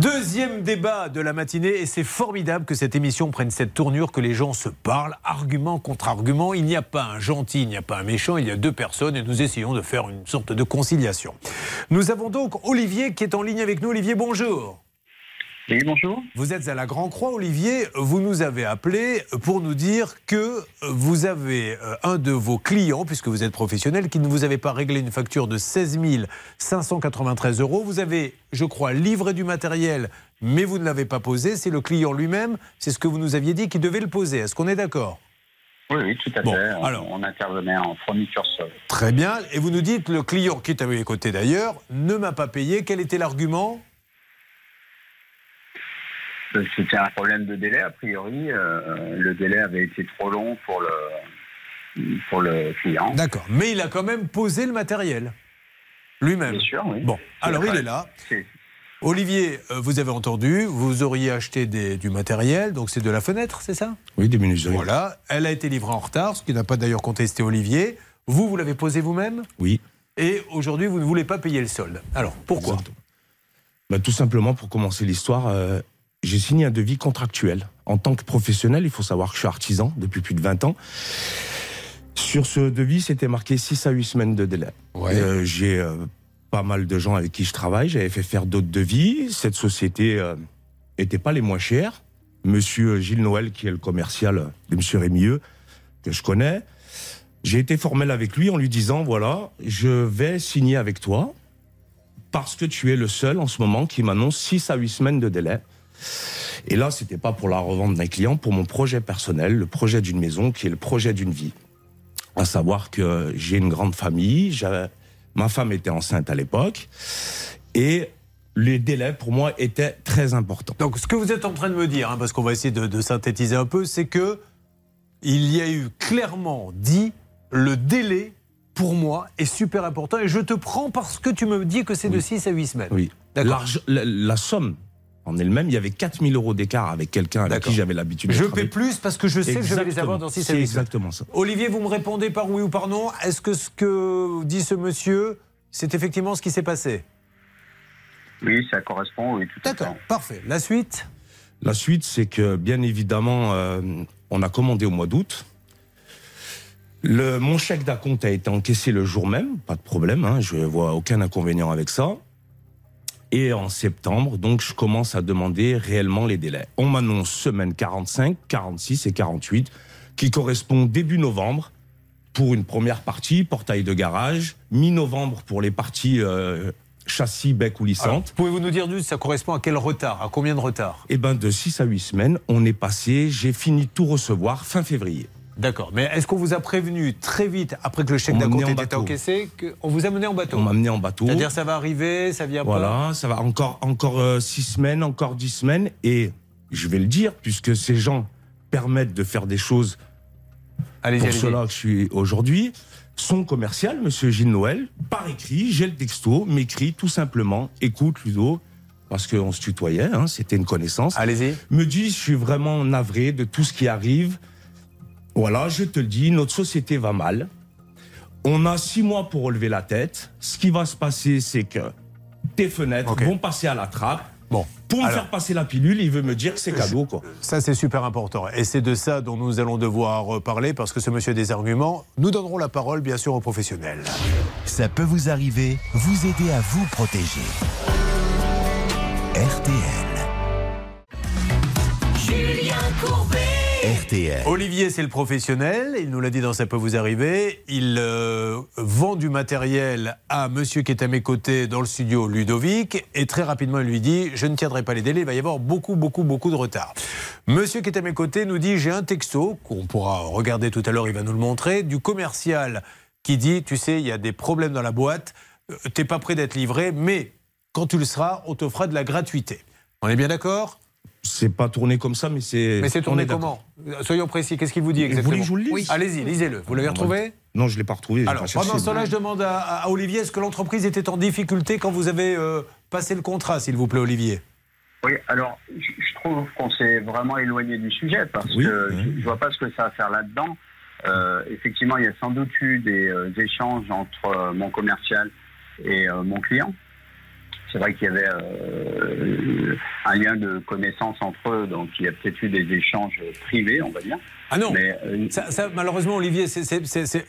Deuxième débat de la matinée et c'est formidable que cette émission prenne cette tournure, que les gens se parlent, argument contre argument. Il n'y a pas un gentil, il n'y a pas un méchant, il y a deux personnes et nous essayons de faire une sorte de conciliation. Nous avons donc Olivier qui est en ligne avec nous. Olivier, bonjour. Oui, bonjour. Vous êtes à la Grand Croix, Olivier. Vous nous avez appelé pour nous dire que vous avez euh, un de vos clients, puisque vous êtes professionnel, qui ne vous avait pas réglé une facture de 16 593 euros. Vous avez, je crois, livré du matériel, mais vous ne l'avez pas posé. C'est le client lui-même, c'est ce que vous nous aviez dit, qui devait le poser. Est-ce qu'on est, d'accord? Oui, oui, tout à fait. On, alors, on intervenait en fourniture seule. Très bien. Et vous nous dites, le client qui est à mes côtés d'ailleurs, ne m'a pas payé. Quel était l'argument? C'était un problème de délai, a priori. Euh, le délai avait été trop long pour le, pour le client. D'accord. Mais il a quand même posé le matériel. Lui-même. Bien sûr, oui. Bon, alors il est là. Olivier, euh, vous avez entendu, vous auriez acheté du matériel, donc c'est de la fenêtre, c'est ça? Oui, des menuiseries. Voilà, elle a été livrée en retard, ce qui n'a pas d'ailleurs contesté Olivier. Vous, vous l'avez posé vous-même? Oui. Et aujourd'hui, vous ne voulez pas payer le solde. Alors, pourquoi? Bah, Tout simplement pour commencer l'histoire, euh, j'ai signé un devis contractuel. En tant que professionnel, il faut savoir que je suis artisan depuis plus de 20 ans. Sur ce devis, c'était marqué 6 à 8 semaines de délai. Euh, j'ai euh, pas mal de gens avec qui je travaille. J'avais fait faire d'autres devis. Cette société n'était euh, pas les moins chères. Monsieur Gilles Noël, qui est le commercial de Monsieur Rémieux, que je connais, j'ai été formel avec lui en lui disant voilà, je vais signer avec toi parce que tu es le seul en ce moment qui m'annonce 6 à 8 semaines de délai. Et là, c'était pas pour la revente d'un client, pour mon projet personnel, le projet d'une maison qui est le projet d'une vie. À savoir que j'ai une grande famille, ma femme était enceinte à l'époque, et les délais pour moi étaient très importants. Donc, ce que vous êtes en train de me dire, hein, parce qu'on va essayer de, de synthétiser un peu, c'est que il y a eu clairement dit le délai pour moi est super important et je te prends parce que tu me dis que c'est de 6 à 8 semaines. Oui. La, la, somme en elle-même, il y a 4000 euros d'écart avec quelqu'un avec qui j'avais l'habitude de Je paie plus parce que je sais que je vais les avoir dans 6 C'est exactement ça. Olivier, vous me répondez par oui ou par non. Est-ce que ce que dit ce monsieur, c'est effectivement ce qui s'est passé? Oui, ça correspond, oui, tout à fait. D'accord, parfait. La suite? La suite, c'est que, bien évidemment, euh, on a commandé au mois d'août. Le, mon chèque d'acompte a été encaissé le jour même, pas de problème, hein, je ne vois aucun inconvénient avec ça. Et en septembre, donc, je commence à demander réellement les délais. On m'annonce semaine 45, 46 et 48, qui correspondent début novembre pour une première partie, portail de garage, mi-novembre pour les parties euh, châssis, bec ou lissante. Pouvez-vous nous dire, ça correspond à quel retard À combien de retard Eh bien, de 6 à 8 semaines, on est passé, j'ai fini de tout recevoir fin février. D'accord. Mais est-ce qu'on vous a prévenu très vite, après que le chèque d'acompte ait été encaissé, qu'on vous a mené en bateau On m'a amené en bateau. C'est-à-dire ça va arriver, ça vient pas Voilà, ça va encore, encore euh, six semaines, encore dix semaines. Et je vais le dire, puisque ces gens permettent de faire des choses pour cela que je suis aujourd'hui. Son commercial, Monsieur Gilles Noël, par écrit, j'ai le texto, m'écrit tout simplement, écoute Ludo, parce qu'on se tutoyait, hein, c'était une connaissance. Allez-y. Me dit, je suis vraiment navré de tout ce qui arrive. Voilà, je te le dis, notre société va mal. On a six mois pour relever la tête. Ce qui va se passer, c'est que tes fenêtres vont passer à la trappe. Bon. Pour me faire passer la pilule, il veut me dire que c'est cadeau. Quoi. Ça, c'est super important. Et c'est de ça dont nous allons devoir parler, parce que ce monsieur a des arguments. Nous donnerons la parole, bien sûr, aux professionnels. Ça peut vous arriver, vous aider à vous protéger. RTL. Julien Courbet. Olivier, c'est le professionnel. Il nous l'a dit dans Ça peut vous arriver. Il euh, vend du matériel à monsieur qui est à mes côtés dans le studio, Ludovic. Et très rapidement, il lui dit Je ne tiendrai pas les délais. Il va y avoir beaucoup, beaucoup, beaucoup de retard. Monsieur qui est à mes côtés nous dit J'ai un texto qu'on pourra regarder tout à l'heure. Il va nous le montrer. Du commercial qui dit Tu sais, il y a des problèmes dans la boîte. Euh, t'es pas prêt d'être livré, mais quand tu le seras, on te fera de la gratuité. On est bien d'accord? C'est pas tourné comme ça, mais c'est. Mais c'est tourné comment? Soyons précis. Qu'est-ce qu'il vous dit exactement? Vous voulez que je vous le lise Allez-y, lisez-le. Vous l'avez retrouvé? Non, je ne l'ai pas retrouvé. Alors, pendant ce temps-là, je demande à, Olivier est-ce que l'entreprise était en difficulté quand vous avez euh, passé le contrat, s'il vous plaît, Olivier? Oui, alors, je trouve qu'on s'est vraiment éloigné du sujet parce que je ne vois pas ce que ça va à faire là-dedans. Euh, effectivement, il y a sans doute eu des euh, échanges entre mon commercial et mon client. C'est vrai qu'il y avait euh, un lien de connaissance entre eux, donc il y a peut-être eu des échanges privés, on va dire. Ah non, euh, ça, malheureusement, Olivier,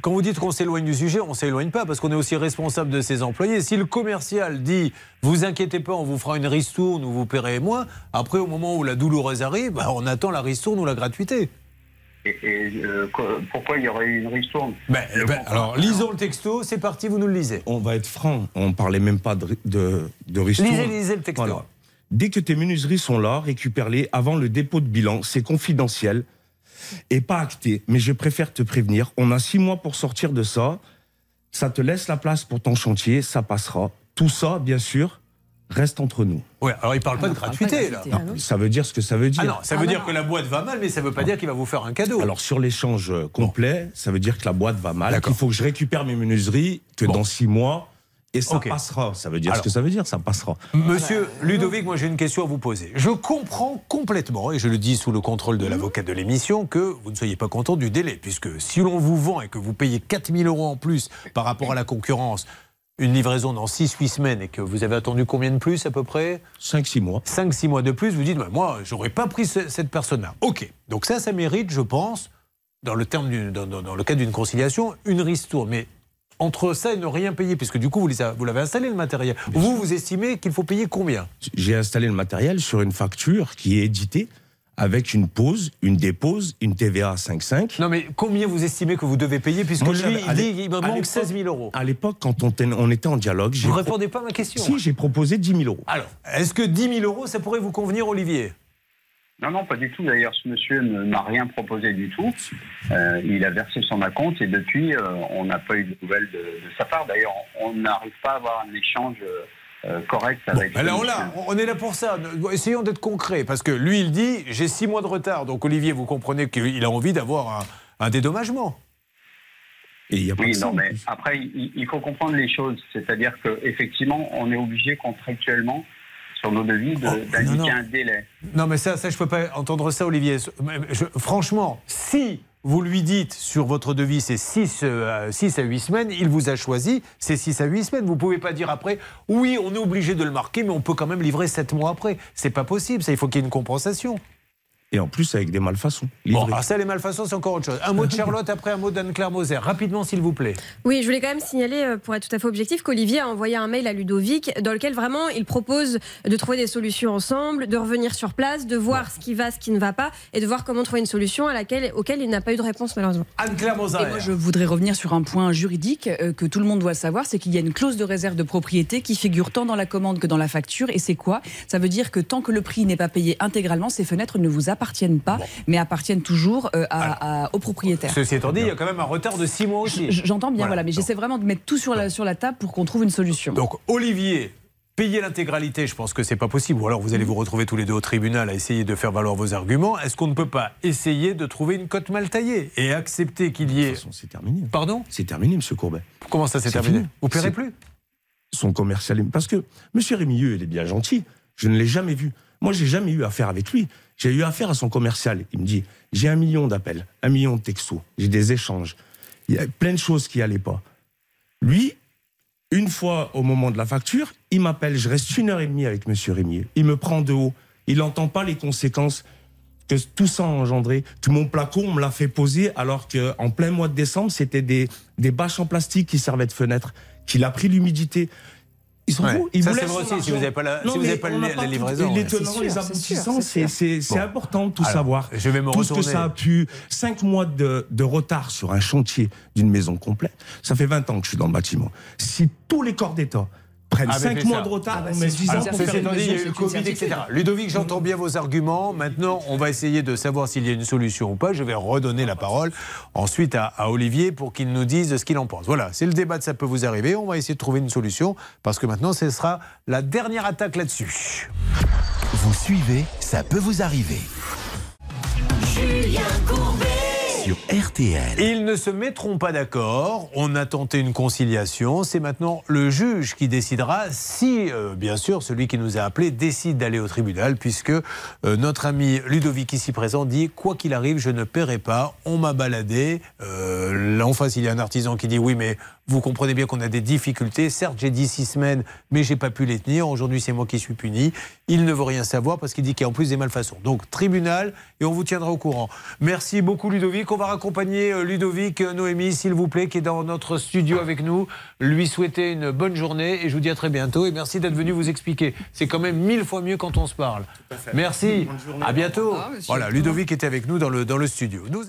quand vous dites qu'on s'éloigne du sujet, on ne s'éloigne pas parce qu'on est aussi responsable de ses employés. Si le commercial dit vous inquiétez pas, on vous fera une ristourne ou vous paierez moins, après, au moment où la douloureuse arrive, bah, on attend la ristourne ou la gratuité. Et, euh, pourquoi il y aurait eu une ristourne ben, ben, Alors, lisons le texto, c'est parti, vous nous le lisez. On va être franc, on ne parlait même pas de, de, ristourne. Lisez, lisez le texto. Dès que tes menuiseries sont là, récupère-les avant le dépôt de bilan. C'est confidentiel et pas acté. Mais je préfère te prévenir. On a six mois pour sortir de ça. Ça te laisse la place pour ton chantier. Ça passera. Tout ça, bien sûr, reste entre nous. Oui, alors il ne parle pas de gratuité, là. ça veut dire ce que ça veut dire. Ah non, ça veut ah dire que la boîte va mal, mais ça ne veut pas dire qu'il va vous faire un cadeau. Alors sur l'échange complet, ça veut dire que la boîte va mal, qu'il faut que je récupère mes menuiseries, que dans six mois, et ça passera. Ça veut dire ce que ça veut dire, ça passera. Monsieur Ludovic, moi j'ai une question à vous poser. Je comprends complètement, et je le dis sous le contrôle de l'avocat de l'émission, que vous ne soyez pas content du délai, puisque si l'on vous vend et que vous payez 4000 euros en plus par rapport à la concurrence, une livraison dans 6-8 semaines et que vous avez attendu combien de plus à peu près? 5-6 mois. 5-6 mois de plus, vous dites, bah, moi, j'aurais pas pris cette personne-là. Ok, donc ça, ça mérite, je pense, dans le, terme dans, dans, le cadre d'une conciliation, une ristourne. Mais entre ça et ne rien payer, puisque du coup, vous, vous l'avez installé le matériel, vous, vous estimez qu'il faut payer combien? J'ai installé le matériel sur une facture qui est éditée avec une pause, une dépose, une TVA à 5,5. Non, mais combien vous estimez que vous devez payer Puisque lui, il dit qu'il me manque 16 000 euros. À l'époque, quand on, on, était en dialogue. Vous ne répondez pas à ma question. Si, j'ai proposé 10 000 euros. Alors, est-ce que 10 000 euros, ça pourrait vous convenir, Olivier? Non, non, pas du tout. D'ailleurs, ce monsieur ne m'a rien proposé du tout. Euh, il a versé son acompte et depuis, euh, on n'a pas eu de nouvelles de, sa part. D'ailleurs, on n'arrive pas à avoir un échange. Euh, euh, correct avec. Ben on, on est là pour ça. Essayons d'être concret. Parce que lui, il dit j'ai six mois de retard. Donc, Olivier, vous comprenez qu'il a envie d'avoir un, dédommagement. Et oui, non, mais après, il, faut comprendre les choses. C'est-à-dire qu'effectivement, on est obligé contractuellement sur nos devis oh, d'indiquer un délai. Non, mais ça, ça je ne peux pas entendre ça, Olivier. franchement, si vous lui dites sur votre devis c'est 6, euh, à 8 semaines, il vous a choisi, c'est 6 à 8 semaines. Vous pouvez pas dire après, oui, on est obligé de le marquer, mais on peut quand même livrer 7 mois après. C'est pas possible, ça, il faut qu'il y ait une compensation. Et en plus avec des malfaçons. Bon, alors ça, les malfaçons, c'est encore autre chose. Un mot de Charlotte, après un mot d'Anne-Claire Moser. Rapidement, s'il vous plaît. Oui, je voulais quand même signaler, euh, pour être tout à fait objectif, qu'Olivier a envoyé un mail à Ludovic dans lequel vraiment il propose de trouver des solutions ensemble, de revenir sur place, de voir ce qui va, ce qui ne va pas, et de voir comment trouver une solution à laquelle, auquel il n'a pas eu de réponse malheureusement. Anne-Claire Moser. moi, je voudrais revenir sur un point juridique euh, que tout le monde doit savoir, c'est qu'il y a une clause de réserve de propriété qui figure tant dans la commande que dans la facture. Et c'est quoi? Ça veut dire que tant que le prix n'est pas payé intégralement, ces fenêtres ne vous appartiennent pas mais appartiennent toujours euh, à, aux propriétaires. Ceci étant dit, il y a quand même un retard de 6 mois aussi. J'entends bien, voilà, mais j'essaie vraiment de mettre tout sur la, sur la table pour qu'on trouve une solution. Donc, Olivier, payer l'intégralité, je pense que c'est pas possible. Ou alors vous allez vous retrouver tous les deux au tribunal à essayer de faire valoir vos arguments. Est-ce qu'on ne peut pas essayer de trouver une cote mal taillée et accepter qu'il y ait. c'est terminé. Pardon? C'est terminé, M. Courbet. Comment ça, c'est terminé Vous ne paierez plus? Son commercial. Parce que M. Rémilleux, il est bien gentil. Je ne l'ai jamais vu. Moi, j'ai jamais eu affaire avec lui. J'ai eu affaire à son commercial. Il me dit j'ai un million d'appels, un million de textos, j'ai des échanges. Il y a plein de choses qui n'allaient pas. Lui, une fois au moment de la facture, il m'appelle. Je reste une heure et demie avec Monsieur Rémier. Il me prend de haut. Il n'entend pas les conséquences que tout ça a engendré. Tout mon placo, on me l'a fait poser alors qu'en plein mois de décembre, c'était des, des bâches en plastique qui servaient de fenêtre. Qu'il a pris l'humidité. Ils sont fous. Ils ça, c'est vrai aussi, si vous n'avez pas la, si vous pas la, livraison. Les tenants, les aboutissants, c'est important de tout savoir. Je vais me tout ce que ça a pu. Cinq mois de, de retard sur un chantier d'une maison complète, ça fait 20 ans que je suis dans le bâtiment. Si tous les corps d'État prennent 5 mois de retard, ah bah on met 10 ans pour faire une il y a eu le Covid, etc. Ludovic, j'entends bien vos arguments. Maintenant, on va essayer de savoir s'il y a une solution ou pas. Je vais redonner la parole ensuite à, à Olivier pour qu'il nous dise ce qu'il en pense. Voilà, c'est le débat de ça peut vous arriver. On va essayer de trouver une solution parce que maintenant, ce sera la dernière attaque là-dessus. Vous suivez, ça peut vous arriver. Julien Courbet. Ils ne se mettront pas d'accord. On a tenté une conciliation. C'est maintenant le juge qui décidera si, euh, bien sûr, celui qui nous a appelé décide d'aller au tribunal, puisque euh, notre ami Ludovic ici présent dit quoi qu'il arrive, je ne paierai pas. On m'a baladé. Euh, là en face, il y a un artisan qui dit oui, mais Vous comprenez bien qu'on a des difficultés. Certes, j'ai dit six semaines, mais j'ai pas pu les tenir. Aujourd'hui, c'est moi qui suis puni. Il ne veut rien savoir parce qu'il dit qu'il y a en plus des malfaçons. Donc, tribunal, et on vous tiendra au courant. Merci beaucoup, Ludovic. On va raccompagner euh, Ludovic, euh, Noémie, s'il vous plaît, qui est dans notre studio avec nous. Lui souhaiter une bonne journée et je vous dis à très bientôt. Et merci d'être venu vous expliquer. C'est quand même mille fois mieux quand on se parle. Merci. À bientôt. voilà, Ludovic était avec nous dans le, dans le studio. Nous...